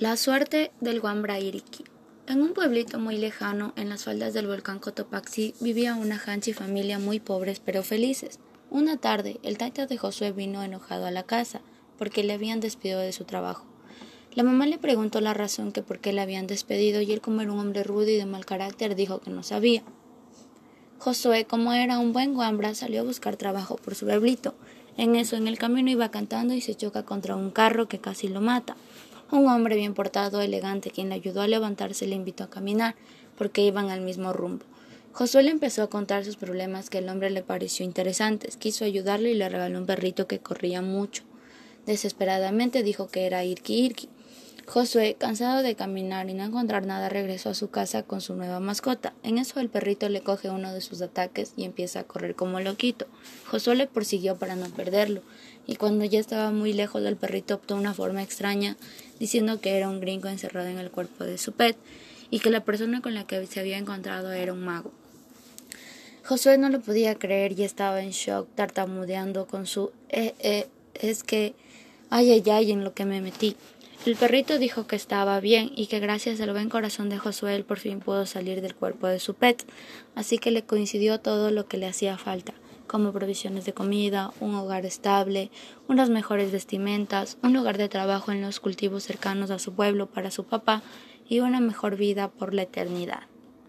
La suerte del Iriki. En un pueblito muy lejano, en las faldas del volcán Cotopaxi, vivía una hanchi familia muy pobres pero felices. Una tarde, el taita de Josué vino enojado a la casa, porque le habían despedido de su trabajo. La mamá le preguntó la razón que por qué le habían despedido y él como era un hombre rudo y de mal carácter dijo que no sabía. Josué, como era un buen guambra, salió a buscar trabajo por su pueblito. En eso, en el camino iba cantando y se choca contra un carro que casi lo mata. Un hombre bien portado, elegante, quien le ayudó a levantarse, le invitó a caminar, porque iban al mismo rumbo. Josué le empezó a contar sus problemas que el hombre le pareció interesantes, quiso ayudarle y le regaló un perrito que corría mucho. Desesperadamente dijo que era Irki Irki. Josué, cansado de caminar y no encontrar nada, regresó a su casa con su nueva mascota. En eso el perrito le coge uno de sus ataques y empieza a correr como loquito. Josué le persiguió para no perderlo, y cuando ya estaba muy lejos del perrito optó una forma extraña diciendo que era un gringo encerrado en el cuerpo de su pet y que la persona con la que se había encontrado era un mago. Josué no lo podía creer y estaba en shock, tartamudeando con su eh, eh, es que ay ay ay en lo que me metí. El perrito dijo que estaba bien y que gracias al buen corazón de Josué él por fin pudo salir del cuerpo de su pet, así que le coincidió todo lo que le hacía falta como provisiones de comida, un hogar estable, unas mejores vestimentas, un lugar de trabajo en los cultivos cercanos a su pueblo para su papá y una mejor vida por la eternidad.